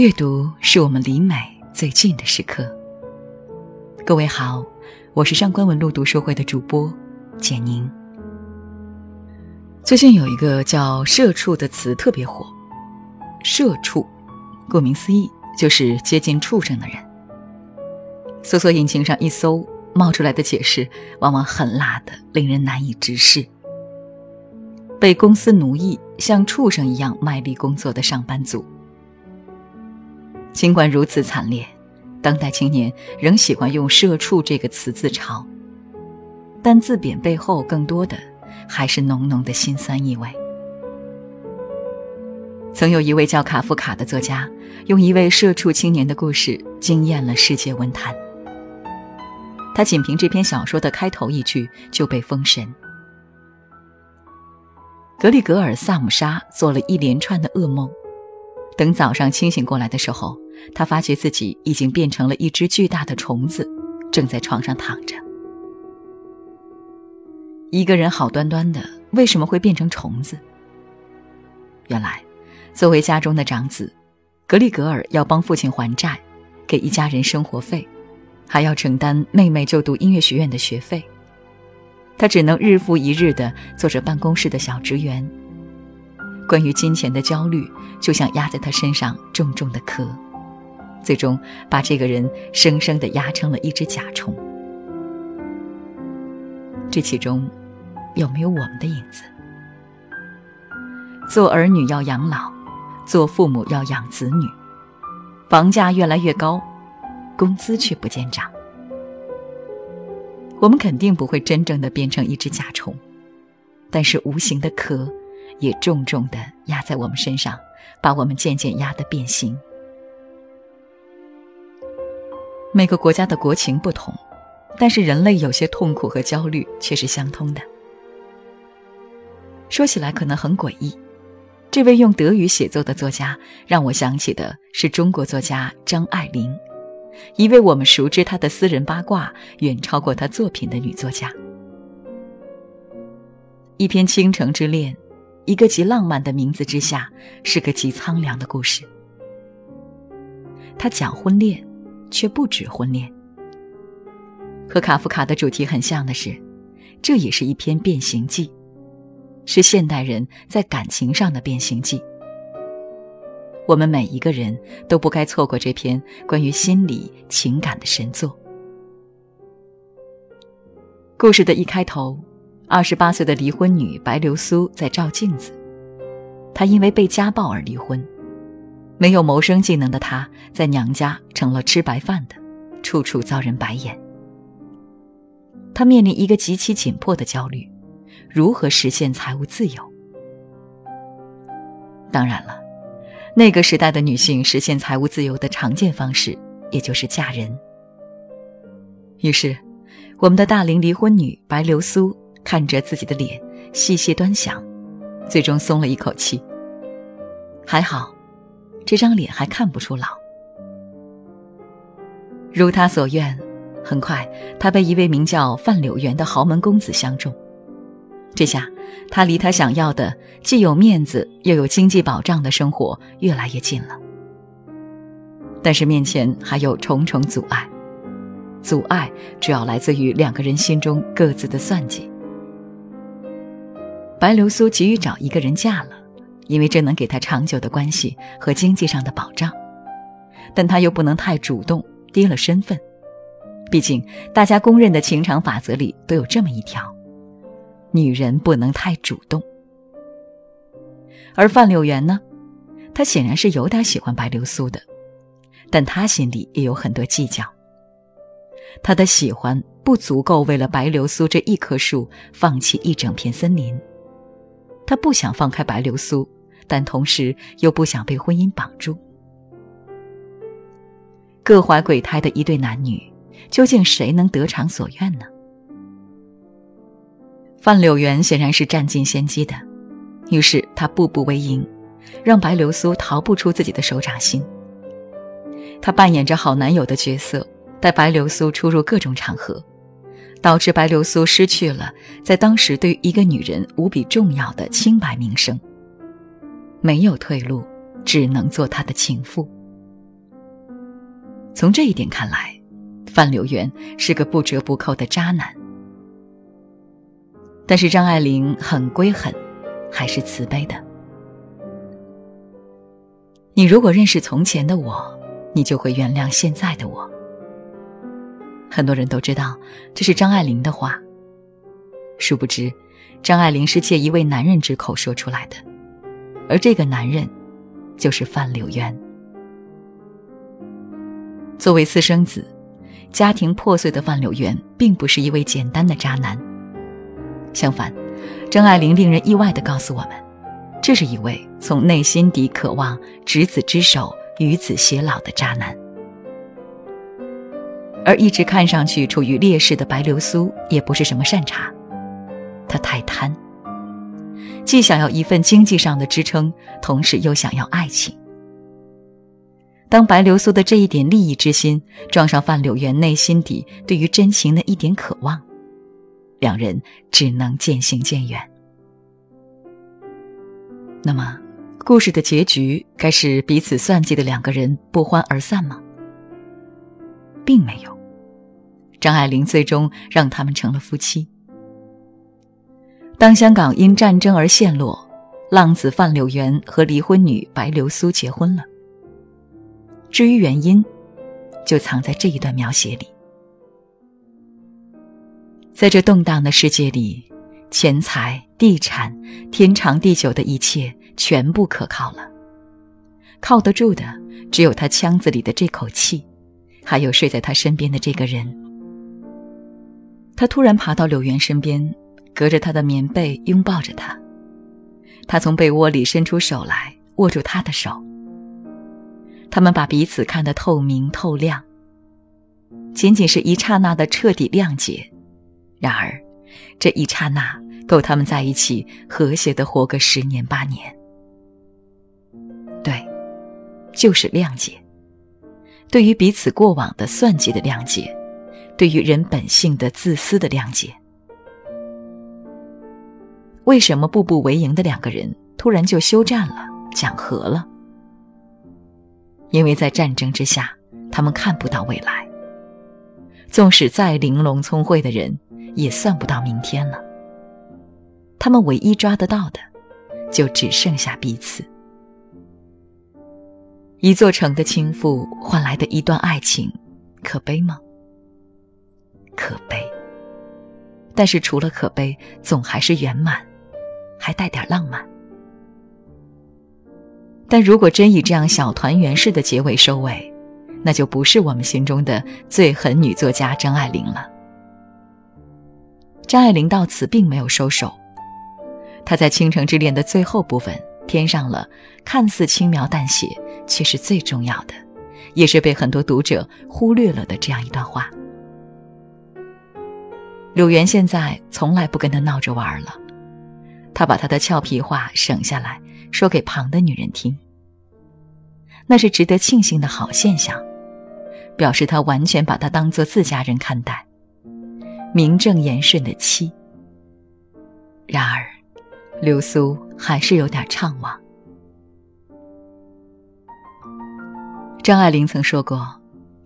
阅读是我们离美最近的时刻。各位好，我是上官文路读书会的主播简宁。最近有一个叫“社畜”的词特别火，“社畜”顾名思义就是接近畜生的人。搜索引擎上一搜，冒出来的解释往往很辣的，令人难以直视。被公司奴役，像畜生一样卖力工作的上班族。尽管如此惨烈，当代青年仍喜欢用“社畜”这个词自嘲，但字贬背后更多的还是浓浓的心酸意味。曾有一位叫卡夫卡的作家，用一位社畜青年的故事惊艳了世界文坛。他仅凭这篇小说的开头一句就被封神。格里格尔·萨姆沙做了一连串的噩梦，等早上清醒过来的时候，他发觉自己已经变成了一只巨大的虫子，正在床上躺着。一个人好端端的，为什么会变成虫子？原来，作为家中的长子，格里格尔要帮父亲还债，给一家人生活费，还要承担妹妹就读音乐学院的学费。他只能日复一日地做着办公室的小职员。关于金钱的焦虑，就像压在他身上重重的壳，最终把这个人生生的压成了一只甲虫。这其中，有没有我们的影子？做儿女要养老，做父母要养子女，房价越来越高，工资却不见涨。我们肯定不会真正的变成一只甲虫，但是无形的壳也重重的压在我们身上，把我们渐渐压得变形。每个国家的国情不同，但是人类有些痛苦和焦虑却是相通的。说起来可能很诡异，这位用德语写作的作家让我想起的是中国作家张爱玲。一位我们熟知她的私人八卦远超过她作品的女作家。一篇《倾城之恋》，一个极浪漫的名字之下，是个极苍凉的故事。他讲婚恋，却不止婚恋。和卡夫卡的主题很像的是，这也是一篇变形记，是现代人在感情上的变形记。我们每一个人都不该错过这篇关于心理情感的神作。故事的一开头，二十八岁的离婚女白流苏在照镜子。她因为被家暴而离婚，没有谋生技能的她在娘家成了吃白饭的，处处遭人白眼。她面临一个极其紧迫的焦虑：如何实现财务自由？当然了。那个时代的女性实现财务自由的常见方式，也就是嫁人。于是，我们的大龄离婚女白流苏看着自己的脸，细细端详，最终松了一口气。还好，这张脸还看不出老。如他所愿，很快他被一位名叫范柳园的豪门公子相中。这下，他离他想要的既有面子又有经济保障的生活越来越近了。但是面前还有重重阻碍，阻碍主要来自于两个人心中各自的算计。白流苏急于找一个人嫁了，因为这能给她长久的关系和经济上的保障，但她又不能太主动，低了身份。毕竟大家公认的情场法则里都有这么一条。女人不能太主动，而范柳原呢，他显然是有点喜欢白流苏的，但他心里也有很多计较。他的喜欢不足够为了白流苏这一棵树放弃一整片森林，他不想放开白流苏，但同时又不想被婚姻绑住。各怀鬼胎的一对男女，究竟谁能得偿所愿呢？范柳原显然是占尽先机的，于是他步步为营，让白流苏逃不出自己的手掌心。他扮演着好男友的角色，带白流苏出入各种场合，导致白流苏失去了在当时对一个女人无比重要的清白名声。没有退路，只能做他的情妇。从这一点看来，范柳原是个不折不扣的渣男。但是张爱玲很归狠，还是慈悲的。你如果认识从前的我，你就会原谅现在的我。很多人都知道这是张爱玲的话，殊不知，张爱玲是借一位男人之口说出来的，而这个男人，就是范柳原。作为私生子，家庭破碎的范柳原，并不是一位简单的渣男。相反，张爱玲令人意外地告诉我们，这是一位从内心底渴望执子之手与子偕老的渣男。而一直看上去处于劣势的白流苏，也不是什么善茬，他太贪，既想要一份经济上的支撑，同时又想要爱情。当白流苏的这一点利益之心撞上范柳原内心底对于真情的一点渴望。两人只能渐行渐远。那么，故事的结局该是彼此算计的两个人不欢而散吗？并没有，张爱玲最终让他们成了夫妻。当香港因战争而陷落，浪子范柳原和离婚女白流苏结婚了。至于原因，就藏在这一段描写里。在这动荡的世界里，钱财、地产、天长地久的一切全部可靠了。靠得住的只有他腔子里的这口气，还有睡在他身边的这个人。他突然爬到柳原身边，隔着他的棉被拥抱着他。他从被窝里伸出手来，握住他的手。他们把彼此看得透明透亮。仅仅是一刹那的彻底谅解。然而，这一刹那够他们在一起和谐的活个十年八年。对，就是谅解。对于彼此过往的算计的谅解，对于人本性的自私的谅解。为什么步步为营的两个人突然就休战了，讲和了？因为在战争之下，他们看不到未来。纵使再玲珑聪慧的人。也算不到明天了。他们唯一抓得到的，就只剩下彼此。一座城的倾覆换来的一段爱情，可悲吗？可悲。但是除了可悲，总还是圆满，还带点浪漫。但如果真以这样小团圆式的结尾收尾，那就不是我们心中的最狠女作家张爱玲了。张爱玲到此并没有收手，她在《倾城之恋》的最后部分添上了看似轻描淡写，却是最重要的，也是被很多读者忽略了的这样一段话。柳原现在从来不跟他闹着玩了，他把他的俏皮话省下来说给旁的女人听，那是值得庆幸的好现象，表示他完全把他当做自家人看待。名正言顺的妻。然而，流苏还是有点怅惘。张爱玲曾说过，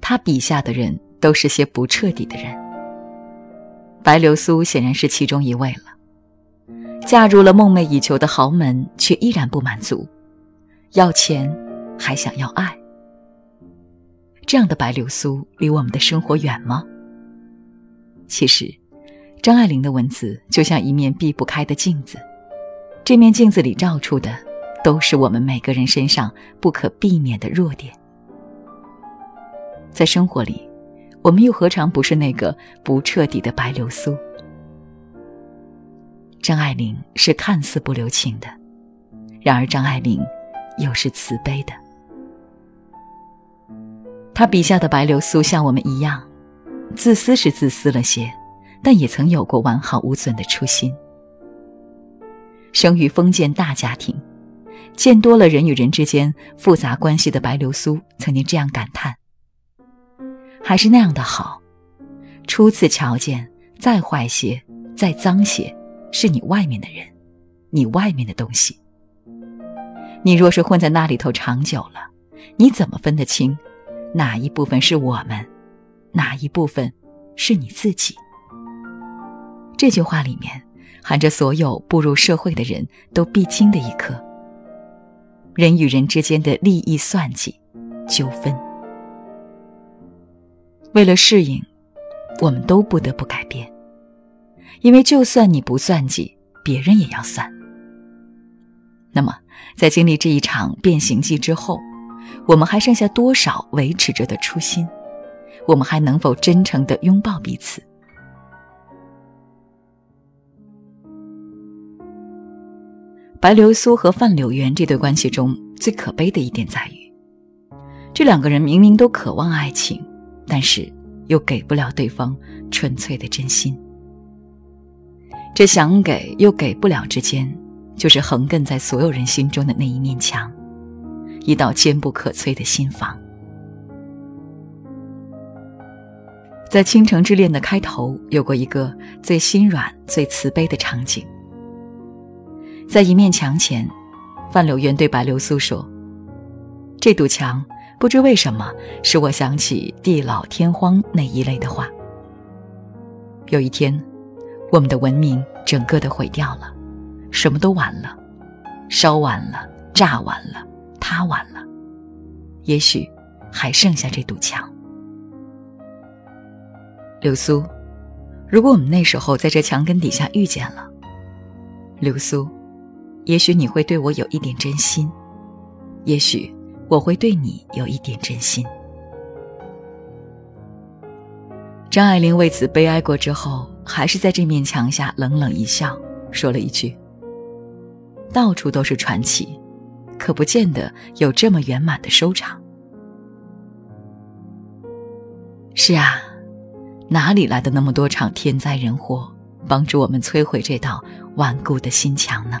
她笔下的人都是些不彻底的人。白流苏显然是其中一位了。嫁入了梦寐以求的豪门，却依然不满足，要钱，还想要爱。这样的白流苏离我们的生活远吗？其实，张爱玲的文字就像一面避不开的镜子，这面镜子里照出的，都是我们每个人身上不可避免的弱点。在生活里，我们又何尝不是那个不彻底的白流苏？张爱玲是看似不留情的，然而张爱玲又是慈悲的。她笔下的白流苏像我们一样。自私是自私了些，但也曾有过完好无损的初心。生于封建大家庭，见多了人与人之间复杂关系的白流苏曾经这样感叹：“还是那样的好。初次瞧见，再坏些，再脏些，是你外面的人，你外面的东西。你若是混在那里头长久了，你怎么分得清哪一部分是我们，哪一部分是你自己。这句话里面含着所有步入社会的人都必经的一课：人与人之间的利益算计、纠纷。为了适应，我们都不得不改变，因为就算你不算计，别人也要算。那么，在经历这一场变形记之后，我们还剩下多少维持着的初心？我们还能否真诚的拥抱彼此？白流苏和范柳园这对关系中最可悲的一点在于，这两个人明明都渴望爱情，但是又给不了对方纯粹的真心。这想给又给不了之间。就是横亘在所有人心中的那一面墙，一道坚不可摧的心房。在《倾城之恋》的开头，有过一个最心软、最慈悲的场景。在一面墙前，范柳原对白流苏说：“这堵墙，不知为什么使我想起地老天荒那一类的话。有一天，我们的文明整个的毁掉了。”什么都完了，烧完了，炸完了，塌完了，也许还剩下这堵墙。流苏，如果我们那时候在这墙根底下遇见了，流苏，也许你会对我有一点真心，也许我会对你有一点真心。张爱玲为此悲哀过之后，还是在这面墙下冷冷一笑，说了一句。到处都是传奇，可不见得有这么圆满的收场。是啊，哪里来的那么多场天灾人祸，帮助我们摧毁这道顽固的心墙呢？